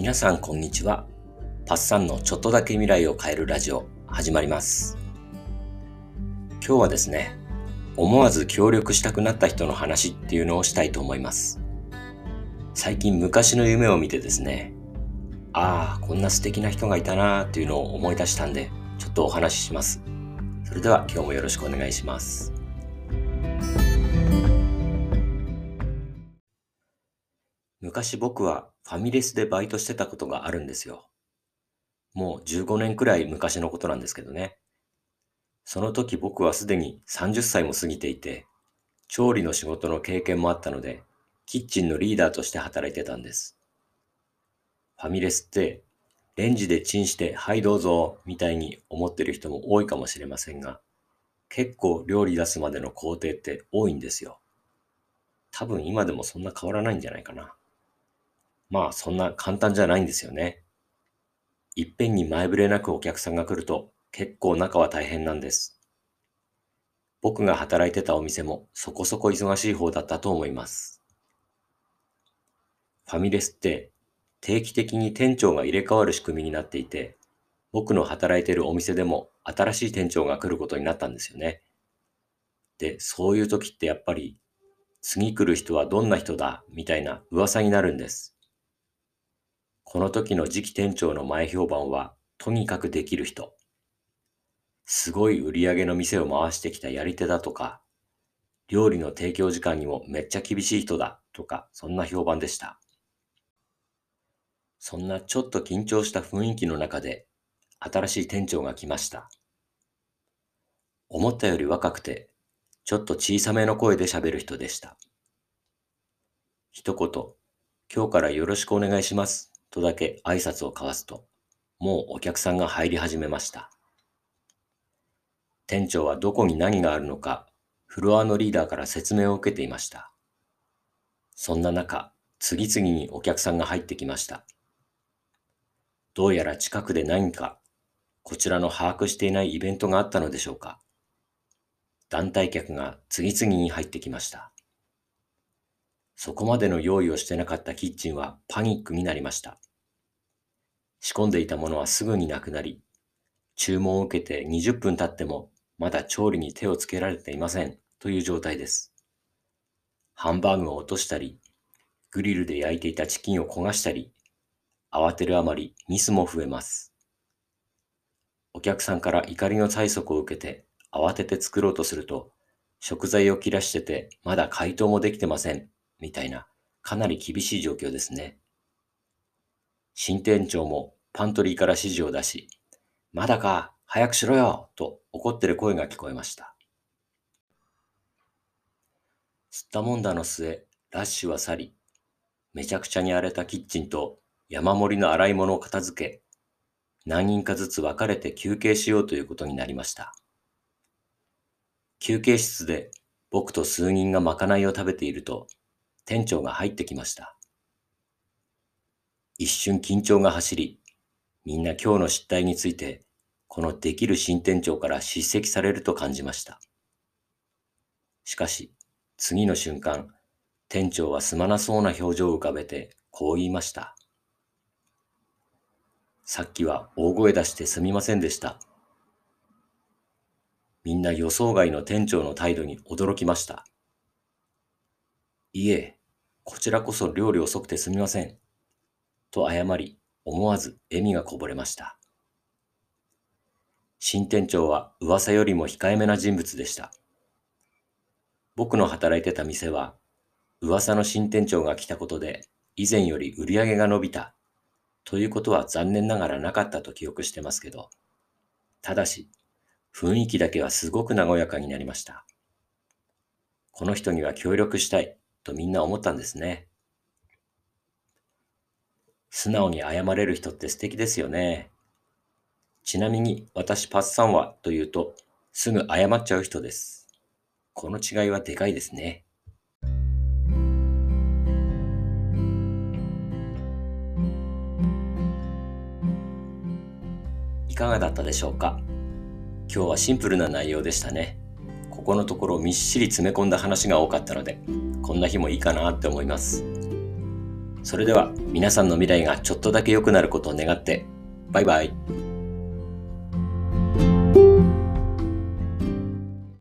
皆さんこんにちは。パッサンのちょっとだけ未来を変えるラジオ始まります。今日はですね、思わず協力したくなった人の話っていうのをしたいと思います。最近昔の夢を見てですね、ああ、こんな素敵な人がいたなーっていうのを思い出したんで、ちょっとお話しします。それでは今日もよろしくお願いします。昔僕はファミレスでバイトしてたことがあるんですよ。もう15年くらい昔のことなんですけどね。その時僕はすでに30歳も過ぎていて、調理の仕事の経験もあったので、キッチンのリーダーとして働いてたんです。ファミレスって、レンジでチンして、はいどうぞ、みたいに思ってる人も多いかもしれませんが、結構料理出すまでの工程って多いんですよ。多分今でもそんな変わらないんじゃないかな。まあそんな簡単じゃないんですよね。いっぺんに前触れなくお客さんが来ると結構中は大変なんです。僕が働いてたお店もそこそこ忙しい方だったと思います。ファミレスって定期的に店長が入れ替わる仕組みになっていて、僕の働いてるお店でも新しい店長が来ることになったんですよね。で、そういう時ってやっぱり次来る人はどんな人だみたいな噂になるんです。この時の次期店長の前評判は、とにかくできる人。すごい売り上げの店を回してきたやり手だとか、料理の提供時間にもめっちゃ厳しい人だとか、そんな評判でした。そんなちょっと緊張した雰囲気の中で、新しい店長が来ました。思ったより若くて、ちょっと小さめの声で喋る人でした。一言、今日からよろしくお願いします。とだけ挨拶を交わすと、もうお客さんが入り始めました。店長はどこに何があるのか、フロアのリーダーから説明を受けていました。そんな中、次々にお客さんが入ってきました。どうやら近くで何か、こちらの把握していないイベントがあったのでしょうか。団体客が次々に入ってきました。そこまでの用意をしてなかったキッチンはパニックになりました。仕込んでいたものはすぐになくなり、注文を受けて20分経ってもまだ調理に手をつけられていませんという状態です。ハンバーグを落としたり、グリルで焼いていたチキンを焦がしたり、慌てるあまりミスも増えます。お客さんから怒りの催促を受けて慌てて作ろうとすると、食材を切らしててまだ解凍もできてませんみたいな、かなり厳しい状況ですね。新店長もパントリーから指示を出し、まだか、早くしろよと怒ってる声が聞こえました。吸ったもんだの末、ラッシュは去り、めちゃくちゃに荒れたキッチンと山盛りの洗い物を片付け、何人かずつ分かれて休憩しようということになりました。休憩室で僕と数人がまかないを食べていると、店長が入ってきました。一瞬緊張が走り、みんな今日の失態について、このできる新店長から叱責されると感じました。しかし、次の瞬間、店長はすまなそうな表情を浮かべて、こう言いました。さっきは大声出してすみませんでした。みんな予想外の店長の態度に驚きました。いえ、こちらこそ料理遅くてすみません。と謝り、思わず笑みがこぼれました。新店長は噂よりも控えめな人物でした。僕の働いてた店は、噂の新店長が来たことで、以前より売り上げが伸びた、ということは残念ながらなかったと記憶してますけど、ただし、雰囲気だけはすごく和やかになりました。この人には協力したい、とみんな思ったんですね。素直に謝れる人って素敵ですよね。ちなみに私パッサンはというとすぐ謝っちゃう人です。この違いはでかいですね。いかがだったでしょうか？今日はシンプルな内容でしたね。ここのところみっしり詰め込んだ話が多かったので、こんな日もいいかなって思います。それでは皆さんの未来がちょっとだけ良くなることを願って、バイバイ。